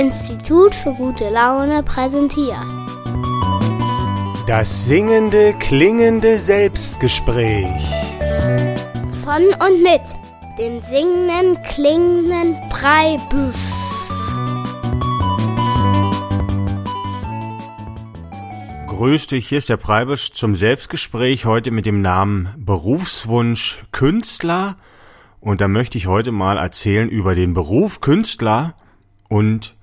Institut für gute Laune präsentiert. Das singende, klingende Selbstgespräch. Von und mit dem singenden, klingenden Breibüsch. Grüß dich, hier ist der Preibisch zum Selbstgespräch heute mit dem Namen Berufswunsch Künstler. Und da möchte ich heute mal erzählen über den Beruf Künstler und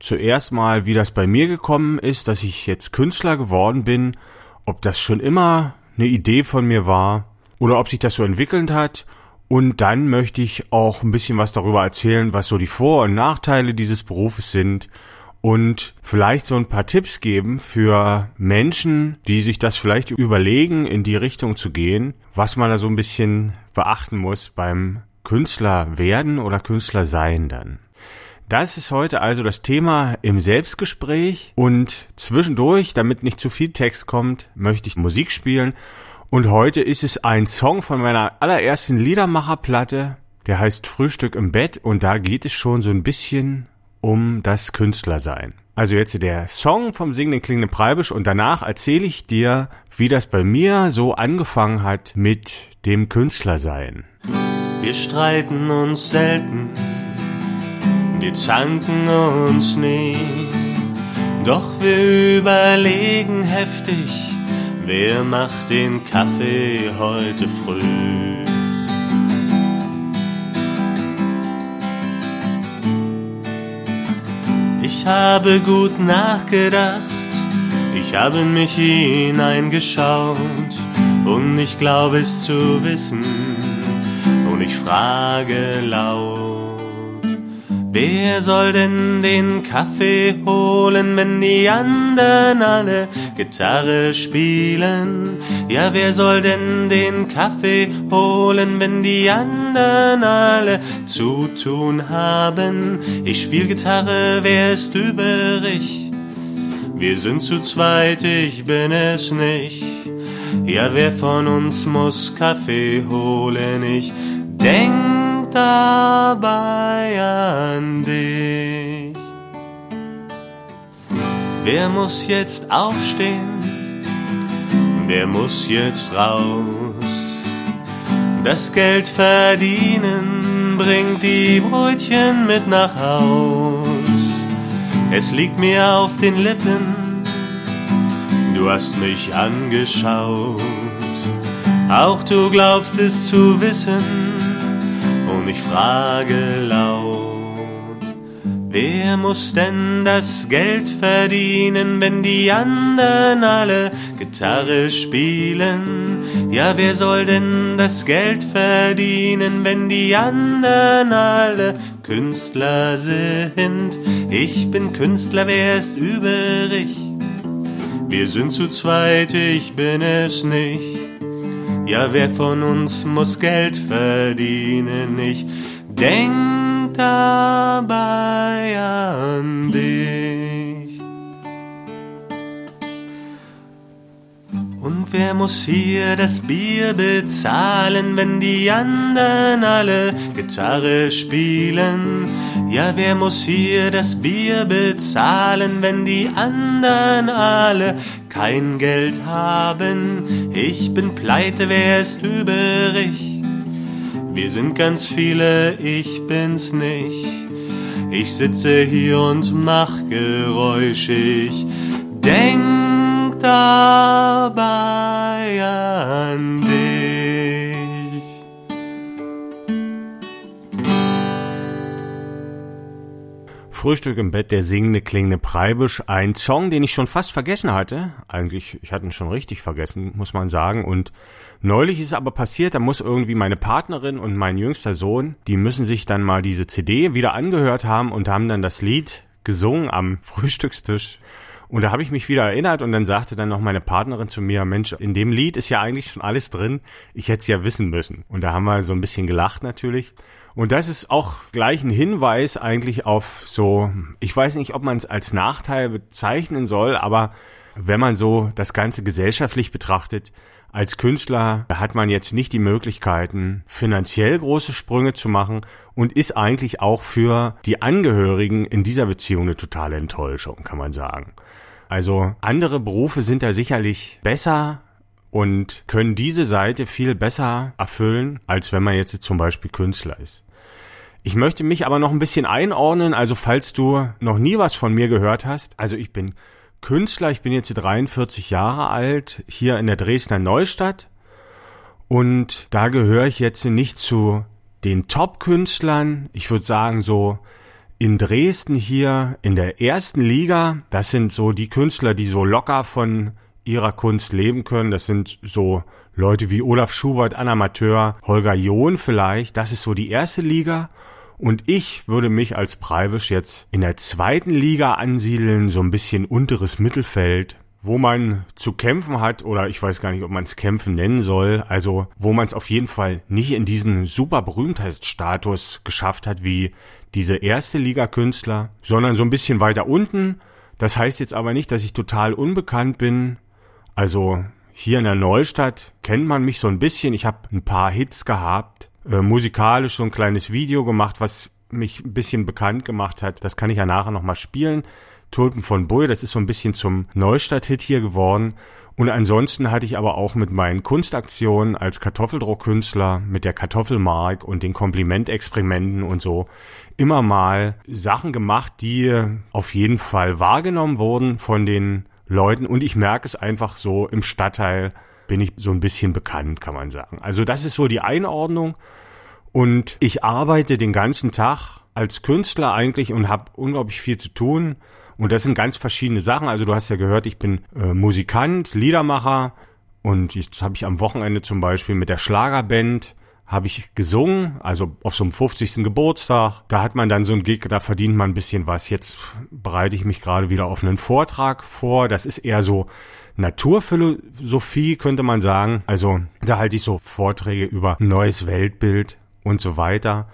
zuerst mal, wie das bei mir gekommen ist, dass ich jetzt Künstler geworden bin, ob das schon immer eine Idee von mir war oder ob sich das so entwickelt hat. Und dann möchte ich auch ein bisschen was darüber erzählen, was so die Vor- und Nachteile dieses Berufes sind und vielleicht so ein paar Tipps geben für Menschen, die sich das vielleicht überlegen, in die Richtung zu gehen, was man da so ein bisschen beachten muss beim Künstler werden oder Künstler sein dann. Das ist heute also das Thema im Selbstgespräch. Und zwischendurch, damit nicht zu viel Text kommt, möchte ich Musik spielen. Und heute ist es ein Song von meiner allerersten Liedermacherplatte, der heißt Frühstück im Bett. Und da geht es schon so ein bisschen um das Künstlersein. Also jetzt der Song vom singenden klingenden Preibisch und danach erzähle ich dir, wie das bei mir so angefangen hat mit dem Künstlersein. Wir streiten uns selten, wir zanken uns nie, doch wir überlegen heftig, wer macht den Kaffee heute früh. Ich habe gut nachgedacht, ich habe mich hineingeschaut und ich glaube es zu wissen und ich frage laut. Wer soll denn den Kaffee holen, wenn die anderen alle Gitarre spielen? Ja, wer soll denn den Kaffee holen, wenn die anderen alle zu tun haben? Ich spiel Gitarre, wer ist übrig? Wir sind zu zweit, ich bin es nicht. Ja, wer von uns muss Kaffee holen? Ich denk dabei an dich. Wer muss jetzt aufstehen? Wer muss jetzt raus? Das Geld verdienen bringt die Brötchen mit nach Haus. Es liegt mir auf den Lippen, du hast mich angeschaut. Auch du glaubst es zu wissen ich frage laut, wer muss denn das Geld verdienen, wenn die anderen alle Gitarre spielen? Ja, wer soll denn das Geld verdienen, wenn die anderen alle Künstler sind? Ich bin Künstler, wer ist übrig? Wir sind zu zweit, ich bin es nicht. Ja, wer von uns muss Geld verdienen? Ich denk dabei an dich. Und wer muss hier das Bier bezahlen, wenn die anderen alle Gitarre spielen? Ja, wer muss hier das Bier bezahlen, wenn die anderen alle kein Geld haben? Ich bin pleite, wer ist übrig? Wir sind ganz viele, ich bin's nicht. Ich sitze hier und mach Geräusche, ich denk dabei an dich. Frühstück im Bett, der singende, klingende Preibisch. Ein Song, den ich schon fast vergessen hatte. Eigentlich, ich hatte ihn schon richtig vergessen, muss man sagen. Und neulich ist aber passiert, da muss irgendwie meine Partnerin und mein jüngster Sohn, die müssen sich dann mal diese CD wieder angehört haben und haben dann das Lied gesungen am Frühstückstisch. Und da habe ich mich wieder erinnert und dann sagte dann noch meine Partnerin zu mir, Mensch, in dem Lied ist ja eigentlich schon alles drin. Ich hätte es ja wissen müssen. Und da haben wir so ein bisschen gelacht natürlich. Und das ist auch gleich ein Hinweis eigentlich auf so, ich weiß nicht, ob man es als Nachteil bezeichnen soll, aber wenn man so das Ganze gesellschaftlich betrachtet, als Künstler hat man jetzt nicht die Möglichkeiten, finanziell große Sprünge zu machen und ist eigentlich auch für die Angehörigen in dieser Beziehung eine totale Enttäuschung, kann man sagen. Also andere Berufe sind da sicherlich besser und können diese Seite viel besser erfüllen, als wenn man jetzt zum Beispiel Künstler ist. Ich möchte mich aber noch ein bisschen einordnen, also falls du noch nie was von mir gehört hast, also ich bin Künstler, ich bin jetzt 43 Jahre alt, hier in der Dresdner Neustadt und da gehöre ich jetzt nicht zu den Top-Künstlern, ich würde sagen so in Dresden hier in der ersten Liga, das sind so die Künstler, die so locker von ihrer Kunst leben können, das sind so Leute wie Olaf Schubert, Anna Amateur, Holger John vielleicht, das ist so die erste Liga. Und ich würde mich als Preibisch jetzt in der zweiten Liga ansiedeln, so ein bisschen unteres Mittelfeld, wo man zu kämpfen hat, oder ich weiß gar nicht, ob man es kämpfen nennen soll, also wo man es auf jeden Fall nicht in diesen super Berühmtheitsstatus geschafft hat wie diese erste Liga-Künstler, sondern so ein bisschen weiter unten. Das heißt jetzt aber nicht, dass ich total unbekannt bin. Also hier in der Neustadt kennt man mich so ein bisschen. Ich habe ein paar Hits gehabt, äh, musikalisch so ein kleines Video gemacht, was mich ein bisschen bekannt gemacht hat. Das kann ich ja nachher nochmal spielen. Tulpen von Bull, das ist so ein bisschen zum Neustadt-Hit hier geworden. Und ansonsten hatte ich aber auch mit meinen Kunstaktionen als Kartoffeldruckkünstler, mit der Kartoffelmark und den Komplimentexperimenten und so immer mal Sachen gemacht, die auf jeden Fall wahrgenommen wurden von den Leuten und ich merke es einfach so im Stadtteil bin ich so ein bisschen bekannt, kann man sagen. Also das ist so die Einordnung und ich arbeite den ganzen Tag als Künstler eigentlich und habe unglaublich viel zu tun und das sind ganz verschiedene Sachen. Also du hast ja gehört, ich bin äh, Musikant, Liedermacher und jetzt habe ich am Wochenende zum Beispiel mit der Schlagerband habe ich gesungen, also auf so einem 50. Geburtstag. Da hat man dann so ein Gig, da verdient man ein bisschen was. Jetzt bereite ich mich gerade wieder auf einen Vortrag vor. Das ist eher so Naturphilosophie, könnte man sagen. Also da halte ich so Vorträge über neues Weltbild und so weiter.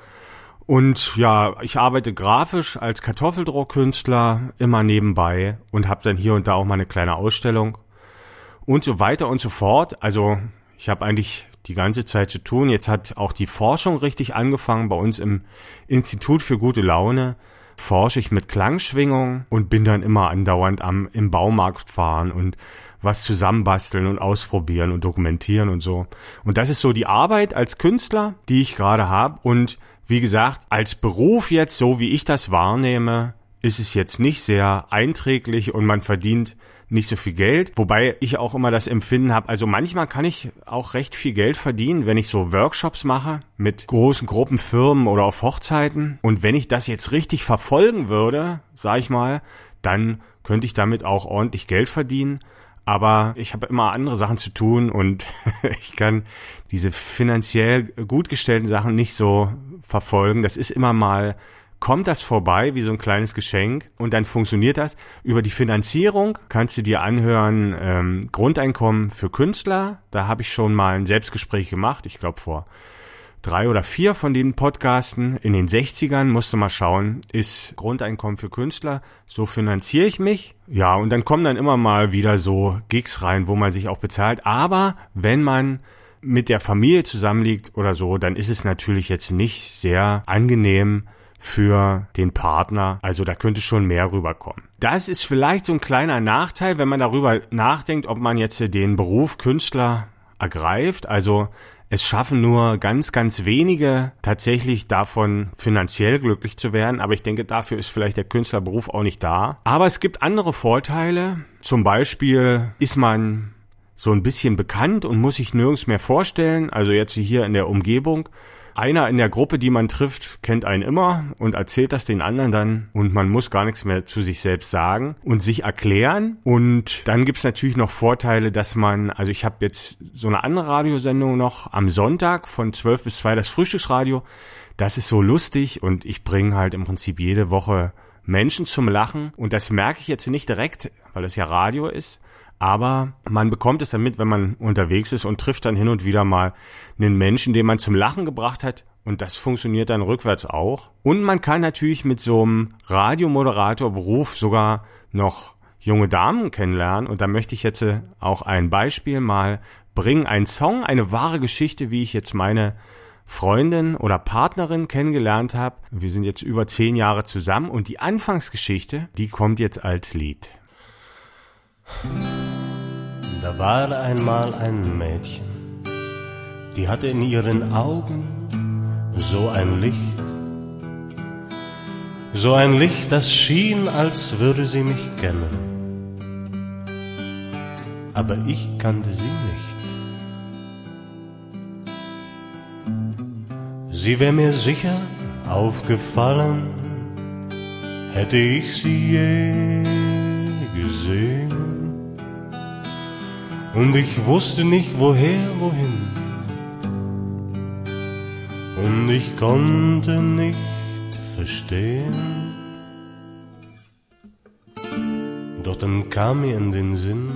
Und ja, ich arbeite grafisch als Kartoffeldruckkünstler immer nebenbei und habe dann hier und da auch mal eine kleine Ausstellung und so weiter und so fort. Also ich habe eigentlich die ganze Zeit zu tun. Jetzt hat auch die Forschung richtig angefangen. Bei uns im Institut für gute Laune forsche ich mit Klangschwingung und bin dann immer andauernd am im Baumarkt fahren und was zusammenbasteln und ausprobieren und dokumentieren und so. Und das ist so die Arbeit als Künstler, die ich gerade habe. Und wie gesagt, als Beruf jetzt, so wie ich das wahrnehme, ist es jetzt nicht sehr einträglich und man verdient nicht so viel Geld, wobei ich auch immer das Empfinden habe, also manchmal kann ich auch recht viel Geld verdienen, wenn ich so Workshops mache mit großen Gruppenfirmen oder auf Hochzeiten und wenn ich das jetzt richtig verfolgen würde, sag ich mal, dann könnte ich damit auch ordentlich Geld verdienen. Aber ich habe immer andere Sachen zu tun und ich kann diese finanziell gut gestellten Sachen nicht so verfolgen. Das ist immer mal kommt das vorbei wie so ein kleines Geschenk und dann funktioniert das. Über die Finanzierung kannst du dir anhören, ähm, Grundeinkommen für Künstler. Da habe ich schon mal ein Selbstgespräch gemacht, ich glaube vor drei oder vier von den Podcasten. In den 60ern musst du mal schauen, ist Grundeinkommen für Künstler, so finanziere ich mich. Ja, und dann kommen dann immer mal wieder so Gigs rein, wo man sich auch bezahlt. Aber wenn man mit der Familie zusammenliegt oder so, dann ist es natürlich jetzt nicht sehr angenehm, für den Partner. Also da könnte schon mehr rüberkommen. Das ist vielleicht so ein kleiner Nachteil, wenn man darüber nachdenkt, ob man jetzt den Beruf Künstler ergreift. Also es schaffen nur ganz, ganz wenige tatsächlich davon finanziell glücklich zu werden. Aber ich denke, dafür ist vielleicht der Künstlerberuf auch nicht da. Aber es gibt andere Vorteile. Zum Beispiel ist man so ein bisschen bekannt und muss sich nirgends mehr vorstellen. Also jetzt hier in der Umgebung einer in der Gruppe, die man trifft, kennt einen immer und erzählt das den anderen dann und man muss gar nichts mehr zu sich selbst sagen und sich erklären. Und dann gibt's natürlich noch Vorteile, dass man, also ich habe jetzt so eine andere Radiosendung noch am Sonntag von 12 bis 2 das Frühstücksradio. Das ist so lustig und ich bringe halt im Prinzip jede Woche Menschen zum Lachen und das merke ich jetzt nicht direkt, weil es ja Radio ist, aber man bekommt es dann mit, wenn man unterwegs ist und trifft dann hin und wieder mal einen Menschen, den man zum Lachen gebracht hat. Und das funktioniert dann rückwärts auch. Und man kann natürlich mit so einem Radiomoderatorberuf sogar noch junge Damen kennenlernen. Und da möchte ich jetzt auch ein Beispiel mal bringen einen Song, eine wahre Geschichte, wie ich jetzt meine Freundin oder Partnerin kennengelernt habe. Wir sind jetzt über zehn Jahre zusammen und die Anfangsgeschichte, die kommt jetzt als Lied. Da war einmal ein Mädchen, die hatte in ihren Augen so ein Licht, so ein Licht, das schien, als würde sie mich kennen. Aber ich kannte sie nicht. Sie wäre mir sicher aufgefallen, hätte ich sie je gesehen. Und ich wusste nicht woher, wohin. Und ich konnte nicht verstehen. Doch dann kam mir in den Sinn,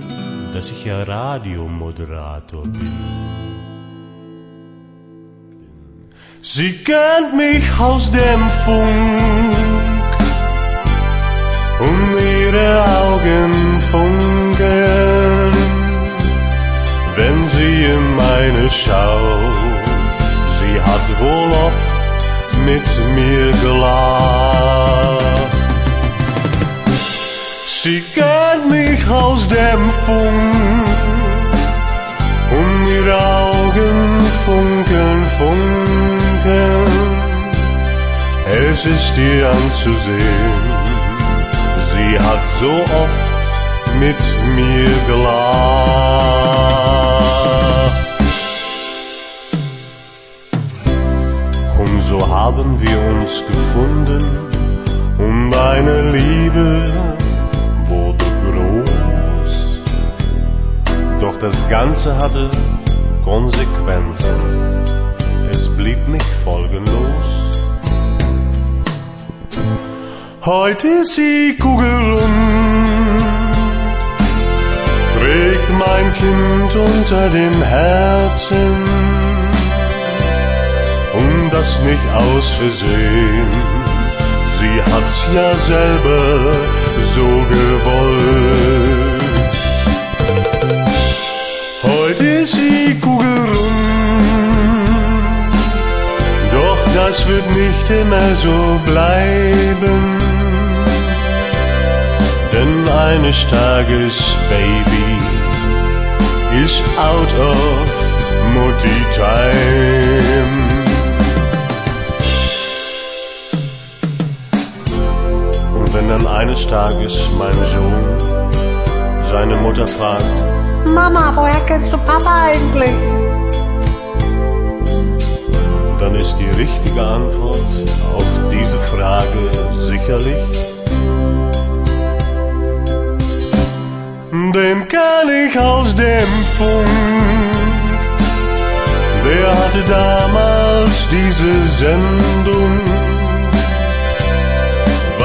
dass ich ja Radiomoderator bin. Sie kennt mich aus dem Funk und ihre Augen meine schaut. Sie hat wohl oft mit mir gelacht. Sie kennt mich aus dem Funk und ihre Augen funkeln, funkeln es ist ihr anzusehen. Sie hat so oft mit mir gelacht. So haben wir uns gefunden und eine Liebe wurde groß. Doch das Ganze hatte Konsequenzen blieb nicht folgenlos. Heute ist sie kugelrund, trägt mein Kind unter dem Herzen und das nicht aus Versehen. Sie hat's ja selber so gewollt. Heute ist sie kugelrund das wird nicht immer so bleiben. Denn eines Tages, Baby, ist out of Mutti Time. Dann eines Tages mein Sohn seine Mutter fragt, Mama, woher kennst du Papa eigentlich? dann ist die richtige Antwort auf diese Frage sicherlich. Den kenn ich aus dem Funk. Wer hatte damals diese Sendung?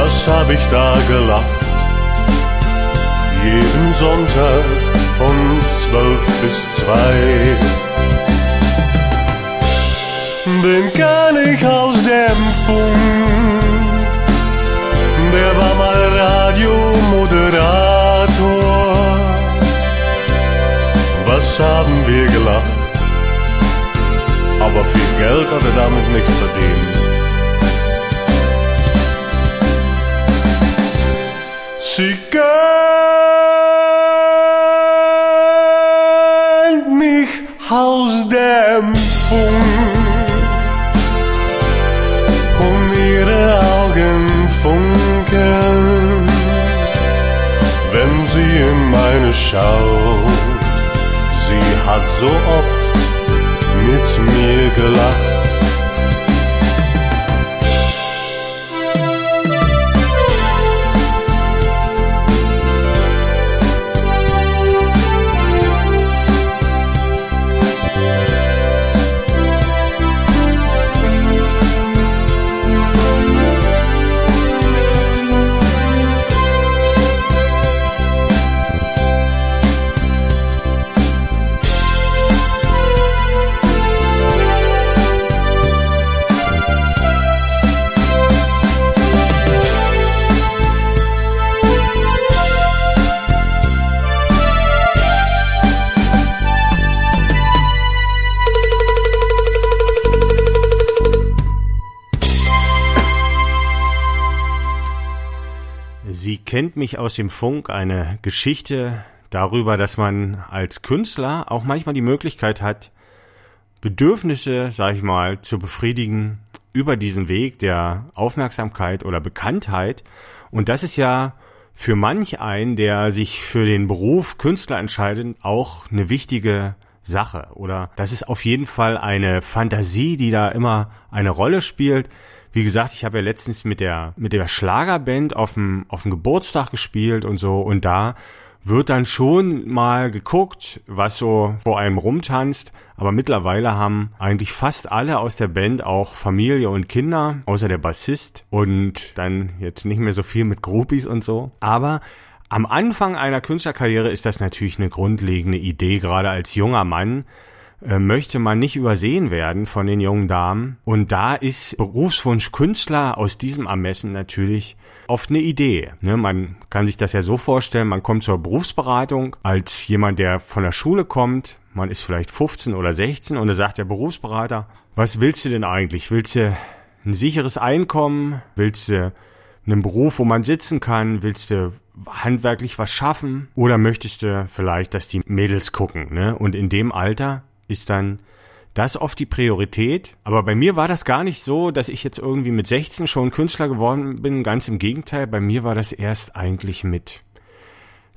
Was hab ich da gelacht? Jeden Sonntag von zwölf bis zwei den kann ich aus dem Funk. Der war mal Radiomoderator. Was haben wir gelacht? Aber viel Geld hat er damit nicht verdient. Sie kennt mich aus dem Funk. funkeln, wenn sie in meine schaut. Sie hat so oft mit mir gelacht. Die kennt mich aus dem Funk, eine Geschichte darüber, dass man als Künstler auch manchmal die Möglichkeit hat, Bedürfnisse, sag ich mal, zu befriedigen über diesen Weg der Aufmerksamkeit oder Bekanntheit. Und das ist ja für manch einen, der sich für den Beruf Künstler entscheidet, auch eine wichtige Sache. Oder das ist auf jeden Fall eine Fantasie, die da immer eine Rolle spielt. Wie gesagt, ich habe ja letztens mit der, mit der Schlagerband auf dem, auf dem Geburtstag gespielt und so. Und da wird dann schon mal geguckt, was so vor einem rumtanzt. Aber mittlerweile haben eigentlich fast alle aus der Band auch Familie und Kinder, außer der Bassist und dann jetzt nicht mehr so viel mit Groupies und so. Aber am Anfang einer Künstlerkarriere ist das natürlich eine grundlegende Idee, gerade als junger Mann, möchte man nicht übersehen werden von den jungen Damen. Und da ist Berufswunsch Künstler aus diesem Ermessen natürlich oft eine Idee. Ne? Man kann sich das ja so vorstellen, man kommt zur Berufsberatung als jemand, der von der Schule kommt, man ist vielleicht 15 oder 16 und da sagt der Berufsberater, was willst du denn eigentlich? Willst du ein sicheres Einkommen? Willst du einen Beruf, wo man sitzen kann? Willst du handwerklich was schaffen? Oder möchtest du vielleicht, dass die Mädels gucken? Ne? Und in dem Alter ist dann das oft die Priorität. Aber bei mir war das gar nicht so, dass ich jetzt irgendwie mit 16 schon Künstler geworden bin. Ganz im Gegenteil. Bei mir war das erst eigentlich mit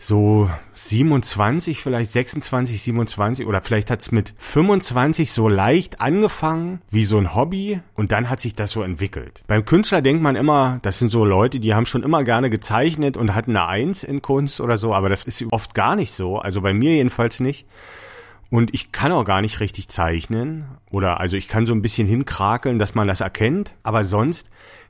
so 27, vielleicht 26, 27 oder vielleicht hat's mit 25 so leicht angefangen, wie so ein Hobby und dann hat sich das so entwickelt. Beim Künstler denkt man immer, das sind so Leute, die haben schon immer gerne gezeichnet und hatten eine Eins in Kunst oder so, aber das ist oft gar nicht so, also bei mir jedenfalls nicht. Und ich kann auch gar nicht richtig zeichnen. Oder also ich kann so ein bisschen hinkrakeln, dass man das erkennt. Aber sonst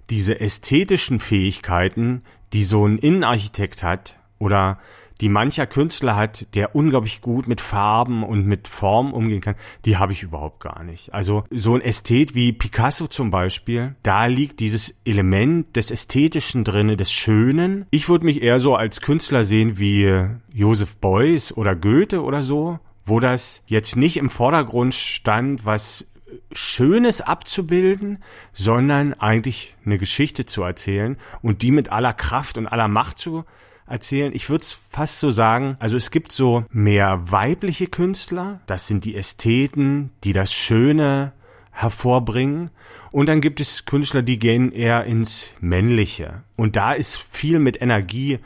diese ästhetischen Fähigkeiten, die so ein Innenarchitekt hat oder die mancher Künstler hat, der unglaublich gut mit Farben und mit Form umgehen kann, die habe ich überhaupt gar nicht. Also so ein Ästhet wie Picasso zum Beispiel, da liegt dieses Element des Ästhetischen drinne, des Schönen. Ich würde mich eher so als Künstler sehen wie Joseph Beuys oder Goethe oder so wo das jetzt nicht im Vordergrund stand, was Schönes abzubilden, sondern eigentlich eine Geschichte zu erzählen und die mit aller Kraft und aller Macht zu erzählen. Ich würde es fast so sagen, also es gibt so mehr weibliche Künstler, das sind die Ästheten, die das Schöne hervorbringen. Und dann gibt es Künstler, die gehen eher ins Männliche. Und da ist viel mit Energie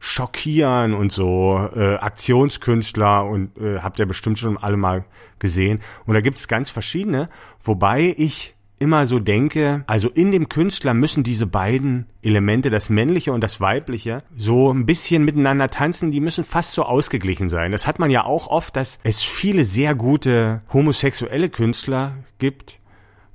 schockieren und so äh, Aktionskünstler und äh, habt ihr bestimmt schon alle mal gesehen. Und da gibt's ganz verschiedene, wobei ich immer so denke, also in dem Künstler müssen diese beiden Elemente, das männliche und das weibliche, so ein bisschen miteinander tanzen, die müssen fast so ausgeglichen sein. Das hat man ja auch oft, dass es viele sehr gute homosexuelle Künstler gibt,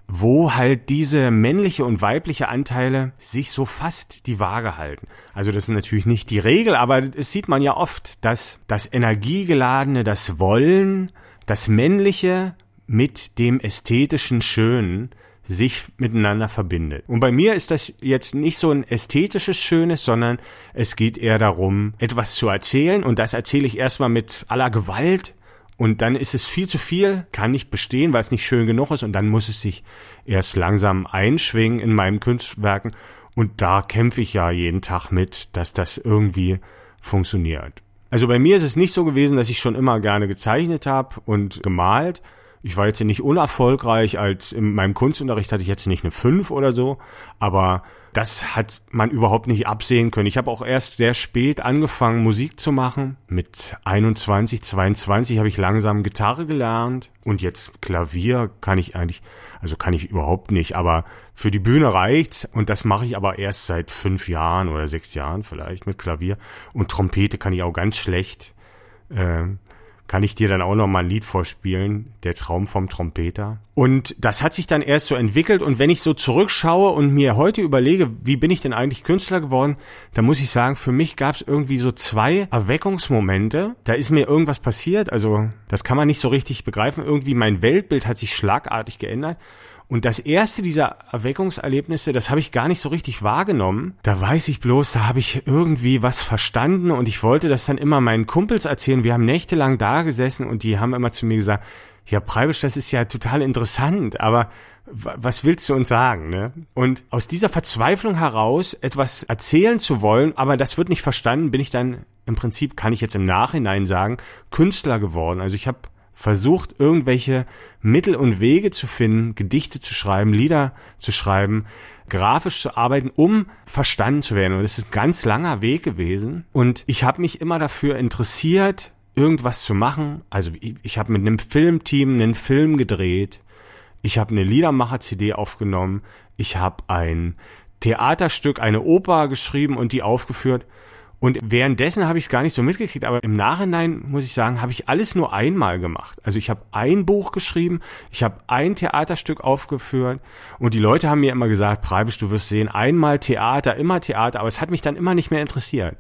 wo halt diese männliche und weibliche Anteile sich so fast die Waage halten. Also das ist natürlich nicht die Regel, aber es sieht man ja oft, dass das Energiegeladene, das Wollen, das Männliche mit dem ästhetischen Schönen sich miteinander verbindet. Und bei mir ist das jetzt nicht so ein ästhetisches Schönes, sondern es geht eher darum, etwas zu erzählen und das erzähle ich erstmal mit aller Gewalt und dann ist es viel zu viel, kann nicht bestehen, weil es nicht schön genug ist und dann muss es sich erst langsam einschwingen in meinen Kunstwerken und da kämpfe ich ja jeden Tag mit, dass das irgendwie funktioniert. Also bei mir ist es nicht so gewesen, dass ich schon immer gerne gezeichnet habe und gemalt. Ich war jetzt nicht unerfolgreich, als in meinem Kunstunterricht hatte ich jetzt nicht eine 5 oder so, aber das hat man überhaupt nicht absehen können. Ich habe auch erst sehr spät angefangen, Musik zu machen. Mit 21, 22 habe ich langsam Gitarre gelernt und jetzt Klavier kann ich eigentlich, also kann ich überhaupt nicht, aber für die Bühne reicht's und das mache ich aber erst seit fünf Jahren oder sechs Jahren vielleicht mit Klavier und Trompete kann ich auch ganz schlecht. Ähm, kann ich dir dann auch noch mal ein Lied vorspielen, Der Traum vom Trompeter. Und das hat sich dann erst so entwickelt und wenn ich so zurückschaue und mir heute überlege, wie bin ich denn eigentlich Künstler geworden, dann muss ich sagen, für mich gab es irgendwie so zwei Erweckungsmomente. Da ist mir irgendwas passiert, also das kann man nicht so richtig begreifen. Irgendwie mein Weltbild hat sich schlagartig geändert. Und das erste dieser Erweckungserlebnisse, das habe ich gar nicht so richtig wahrgenommen. Da weiß ich bloß, da habe ich irgendwie was verstanden und ich wollte das dann immer meinen Kumpels erzählen. Wir haben nächtelang da gesessen und die haben immer zu mir gesagt, ja, Preibisch, das ist ja total interessant, aber was willst du uns sagen, ne? Und aus dieser Verzweiflung heraus etwas erzählen zu wollen, aber das wird nicht verstanden, bin ich dann im Prinzip, kann ich jetzt im Nachhinein sagen, Künstler geworden. Also ich habe versucht, irgendwelche Mittel und Wege zu finden, Gedichte zu schreiben, Lieder zu schreiben, grafisch zu arbeiten, um verstanden zu werden. Und es ist ein ganz langer Weg gewesen. Und ich habe mich immer dafür interessiert, irgendwas zu machen. Also ich, ich habe mit einem Filmteam einen Film gedreht. Ich habe eine Liedermacher-CD aufgenommen. Ich habe ein Theaterstück, eine Oper geschrieben und die aufgeführt. Und währenddessen habe ich es gar nicht so mitgekriegt, aber im Nachhinein muss ich sagen, habe ich alles nur einmal gemacht. Also ich habe ein Buch geschrieben, ich habe ein Theaterstück aufgeführt und die Leute haben mir immer gesagt, Preibisch, du wirst sehen, einmal Theater, immer Theater, aber es hat mich dann immer nicht mehr interessiert.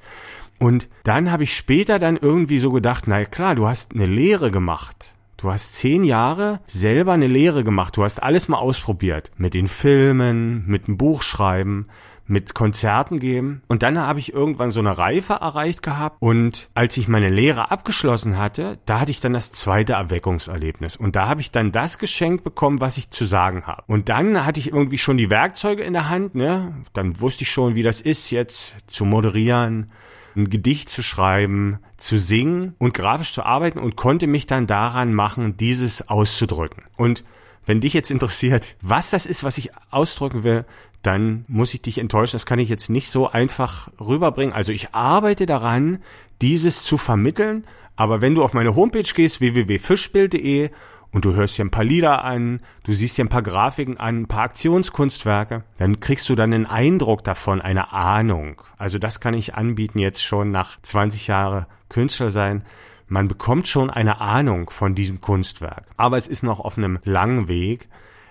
Und dann habe ich später dann irgendwie so gedacht, na klar, du hast eine Lehre gemacht. Du hast zehn Jahre selber eine Lehre gemacht. Du hast alles mal ausprobiert. Mit den Filmen, mit dem Buchschreiben mit Konzerten geben. Und dann habe ich irgendwann so eine Reife erreicht gehabt. Und als ich meine Lehre abgeschlossen hatte, da hatte ich dann das zweite Erweckungserlebnis. Und da habe ich dann das geschenkt bekommen, was ich zu sagen habe. Und dann hatte ich irgendwie schon die Werkzeuge in der Hand, ne? Dann wusste ich schon, wie das ist, jetzt zu moderieren, ein Gedicht zu schreiben, zu singen und grafisch zu arbeiten und konnte mich dann daran machen, dieses auszudrücken. Und wenn dich jetzt interessiert, was das ist, was ich ausdrücken will, dann muss ich dich enttäuschen. Das kann ich jetzt nicht so einfach rüberbringen. Also ich arbeite daran, dieses zu vermitteln. Aber wenn du auf meine Homepage gehst, www.fischbild.de und du hörst dir ein paar Lieder an, du siehst dir ein paar Grafiken an, ein paar Aktionskunstwerke, dann kriegst du dann einen Eindruck davon, eine Ahnung. Also das kann ich anbieten jetzt schon nach 20 Jahre Künstler sein. Man bekommt schon eine Ahnung von diesem Kunstwerk. Aber es ist noch auf einem langen Weg.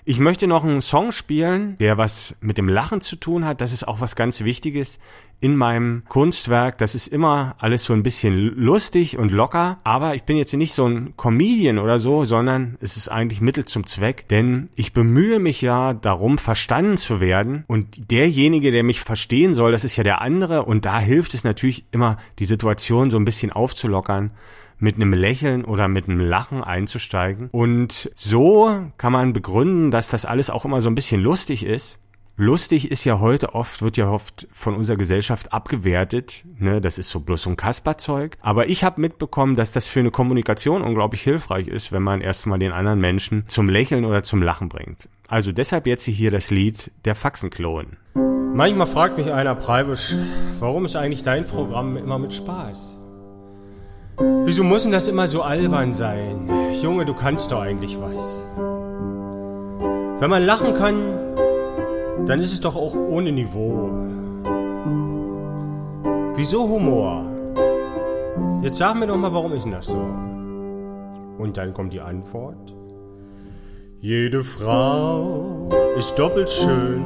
Ich möchte noch einen Song spielen, der was mit dem Lachen zu tun hat. Das ist auch was ganz Wichtiges in meinem Kunstwerk. Das ist immer alles so ein bisschen lustig und locker. Aber ich bin jetzt nicht so ein Comedian oder so, sondern es ist eigentlich Mittel zum Zweck. Denn ich bemühe mich ja darum, verstanden zu werden. Und derjenige, der mich verstehen soll, das ist ja der andere. Und da hilft es natürlich immer, die Situation so ein bisschen aufzulockern mit einem Lächeln oder mit einem Lachen einzusteigen. Und so kann man begründen, dass das alles auch immer so ein bisschen lustig ist. Lustig ist ja heute oft, wird ja oft von unserer Gesellschaft abgewertet. Ne, das ist so bloß so ein Kasperzeug. Aber ich habe mitbekommen, dass das für eine Kommunikation unglaublich hilfreich ist, wenn man erstmal den anderen Menschen zum Lächeln oder zum Lachen bringt. Also deshalb jetzt hier das Lied Der Faxenklon. Manchmal fragt mich einer Preibisch, warum ist eigentlich dein Programm immer mit Spaß? Wieso muss denn das immer so albern sein? Junge, du kannst doch eigentlich was. Wenn man lachen kann, dann ist es doch auch ohne Niveau. Wieso Humor? Jetzt sag mir doch mal, warum ist denn das so? Und dann kommt die Antwort. Jede Frau ist doppelt schön,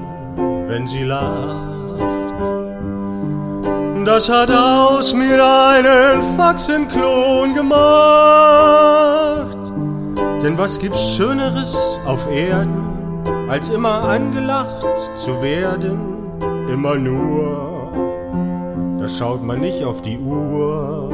wenn sie lacht. Das hat aus mir einen Faxenklon gemacht. Denn was gibt's Schöneres auf Erden, als immer angelacht zu werden? Immer nur, da schaut man nicht auf die Uhr.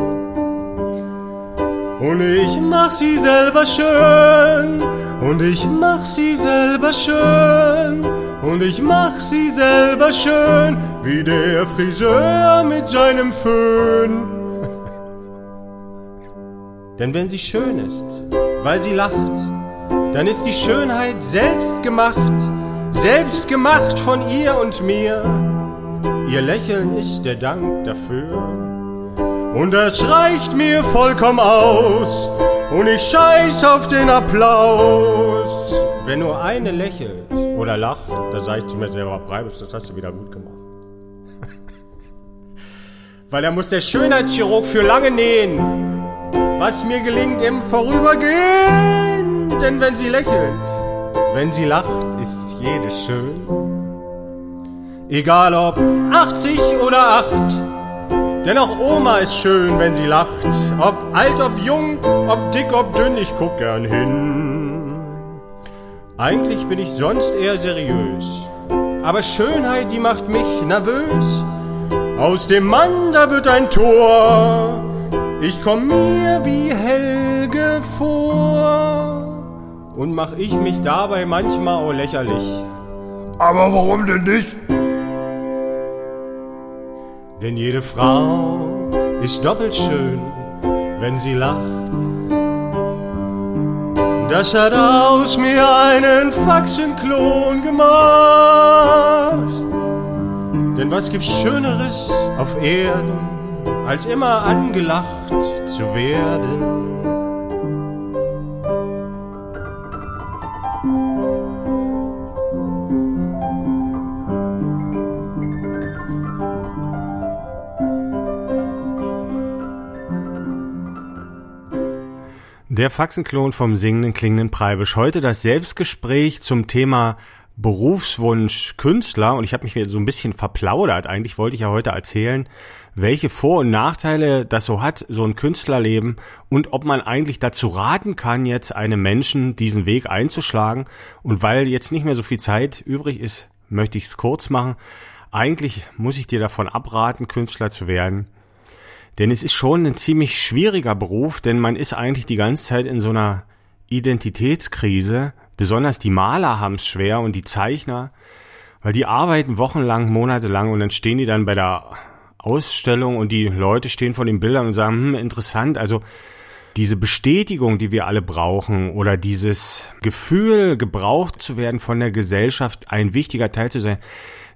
Und ich mach sie selber schön, und ich mach sie selber schön, und ich mach sie selber schön, wie der Friseur mit seinem Föhn. Denn wenn sie schön ist, weil sie lacht, dann ist die Schönheit selbst gemacht, selbst gemacht von ihr und mir. Ihr Lächeln ist der Dank dafür. Und das reicht mir vollkommen aus. Und ich scheiß auf den Applaus. Wenn nur eine lächelt oder lacht, da sag ich zu mir selber, Breibisch, das hast du wieder gut gemacht. Weil da muss der Schönheitschirurg für lange nähen, was mir gelingt im Vorübergehen. Denn wenn sie lächelt, wenn sie lacht, ist jede schön. Egal ob 80 oder 8, denn auch Oma ist schön, wenn sie lacht. Ob alt, ob jung, ob dick, ob dünn, ich guck gern hin. Eigentlich bin ich sonst eher seriös. Aber Schönheit, die macht mich nervös. Aus dem Mann, da wird ein Tor. Ich komm mir wie Helge vor. und mach ich mich dabei manchmal auch lächerlich. Aber warum denn nicht? Denn jede Frau ist doppelt schön, wenn sie lacht. Das hat aus mir einen Faxenklon gemacht. Denn was gibt's Schöneres auf Erden, als immer angelacht zu werden? Der Faxenklon vom singenden klingenden Preibisch. Heute das Selbstgespräch zum Thema Berufswunsch Künstler und ich habe mich so ein bisschen verplaudert. Eigentlich wollte ich ja heute erzählen, welche Vor- und Nachteile das so hat, so ein Künstlerleben und ob man eigentlich dazu raten kann, jetzt einem Menschen diesen Weg einzuschlagen. Und weil jetzt nicht mehr so viel Zeit übrig ist, möchte ich es kurz machen. Eigentlich muss ich dir davon abraten, Künstler zu werden. Denn es ist schon ein ziemlich schwieriger Beruf, denn man ist eigentlich die ganze Zeit in so einer Identitätskrise. Besonders die Maler haben es schwer und die Zeichner, weil die arbeiten wochenlang, monatelang und dann stehen die dann bei der Ausstellung und die Leute stehen vor den Bildern und sagen, hm, interessant, also diese Bestätigung, die wir alle brauchen oder dieses Gefühl, gebraucht zu werden von der Gesellschaft, ein wichtiger Teil zu sein,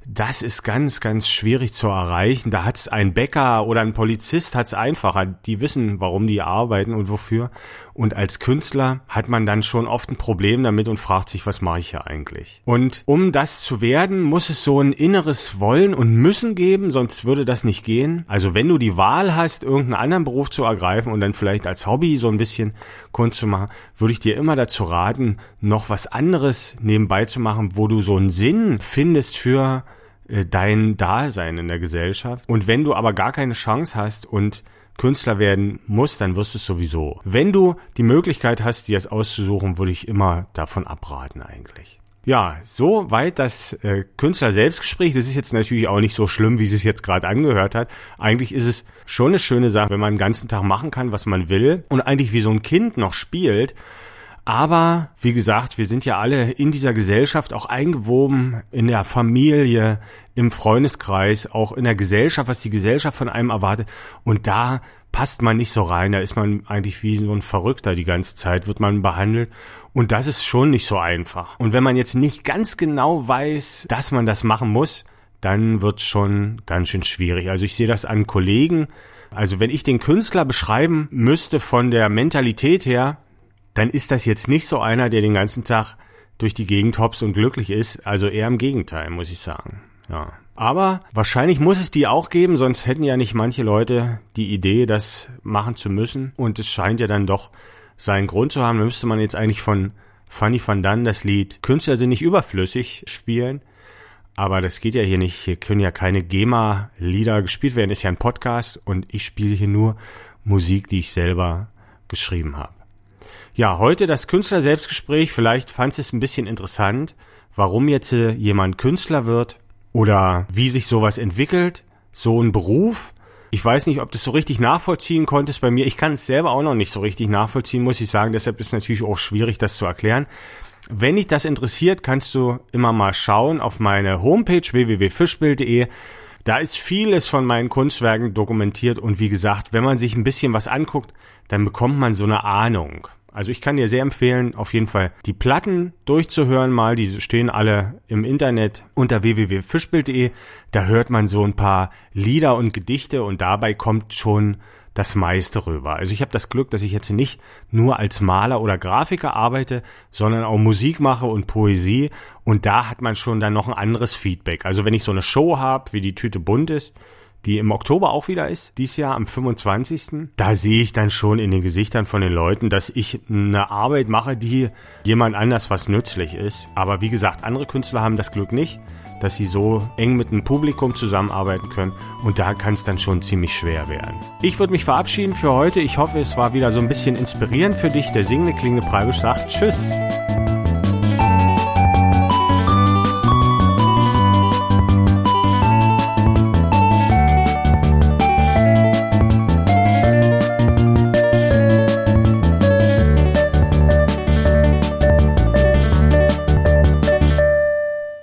das ist ganz, ganz schwierig zu erreichen. Da hat's ein Bäcker oder ein Polizist hat's einfacher. Die wissen, warum die arbeiten und wofür. Und als Künstler hat man dann schon oft ein Problem damit und fragt sich, was mache ich hier eigentlich? Und um das zu werden, muss es so ein inneres Wollen und Müssen geben, sonst würde das nicht gehen. Also wenn du die Wahl hast, irgendeinen anderen Beruf zu ergreifen und dann vielleicht als Hobby so ein bisschen Kunst zu machen, würde ich dir immer dazu raten, noch was anderes nebenbei zu machen, wo du so einen Sinn findest für äh, dein Dasein in der Gesellschaft. Und wenn du aber gar keine Chance hast und Künstler werden musst, dann wirst du es sowieso. Wenn du die Möglichkeit hast, dir es auszusuchen, würde ich immer davon abraten eigentlich. Ja, so weit das äh, Künstler-Selbstgespräch. Das ist jetzt natürlich auch nicht so schlimm, wie es jetzt gerade angehört hat. Eigentlich ist es schon eine schöne Sache, wenn man den ganzen Tag machen kann, was man will und eigentlich wie so ein Kind noch spielt aber wie gesagt, wir sind ja alle in dieser Gesellschaft auch eingewoben, in der Familie, im Freundeskreis, auch in der Gesellschaft, was die Gesellschaft von einem erwartet. Und da passt man nicht so rein. Da ist man eigentlich wie so ein Verrückter die ganze Zeit, wird man behandelt. Und das ist schon nicht so einfach. Und wenn man jetzt nicht ganz genau weiß, dass man das machen muss, dann wird's schon ganz schön schwierig. Also ich sehe das an Kollegen. Also wenn ich den Künstler beschreiben müsste von der Mentalität her, dann ist das jetzt nicht so einer, der den ganzen Tag durch die Gegend hops und glücklich ist. Also eher im Gegenteil, muss ich sagen. Ja. Aber wahrscheinlich muss es die auch geben, sonst hätten ja nicht manche Leute die Idee, das machen zu müssen. Und es scheint ja dann doch seinen Grund zu haben. Da müsste man jetzt eigentlich von Fanny van Dunn das Lied Künstler sind nicht überflüssig spielen. Aber das geht ja hier nicht. Hier können ja keine GEMA-Lieder gespielt werden. Ist ja ein Podcast und ich spiele hier nur Musik, die ich selber geschrieben habe. Ja, heute das Künstler-Selbstgespräch. Vielleicht fandst du es ein bisschen interessant, warum jetzt äh, jemand Künstler wird oder wie sich sowas entwickelt, so ein Beruf. Ich weiß nicht, ob du es so richtig nachvollziehen konntest bei mir. Ich kann es selber auch noch nicht so richtig nachvollziehen, muss ich sagen. Deshalb ist es natürlich auch schwierig, das zu erklären. Wenn dich das interessiert, kannst du immer mal schauen auf meine Homepage www.fischbild.de. Da ist vieles von meinen Kunstwerken dokumentiert und wie gesagt, wenn man sich ein bisschen was anguckt, dann bekommt man so eine Ahnung. Also ich kann dir sehr empfehlen, auf jeden Fall die Platten durchzuhören mal. Die stehen alle im Internet unter www.fischbild.de. Da hört man so ein paar Lieder und Gedichte und dabei kommt schon das meiste rüber. Also ich habe das Glück, dass ich jetzt nicht nur als Maler oder Grafiker arbeite, sondern auch Musik mache und Poesie. Und da hat man schon dann noch ein anderes Feedback. Also wenn ich so eine Show habe, wie die Tüte bunt ist, die im Oktober auch wieder ist, dies Jahr am 25. Da sehe ich dann schon in den Gesichtern von den Leuten, dass ich eine Arbeit mache, die jemand anders was nützlich ist. Aber wie gesagt, andere Künstler haben das Glück nicht, dass sie so eng mit einem Publikum zusammenarbeiten können und da kann es dann schon ziemlich schwer werden. Ich würde mich verabschieden für heute. Ich hoffe, es war wieder so ein bisschen inspirierend für dich. Der singende klingende Preibisch sagt Tschüss.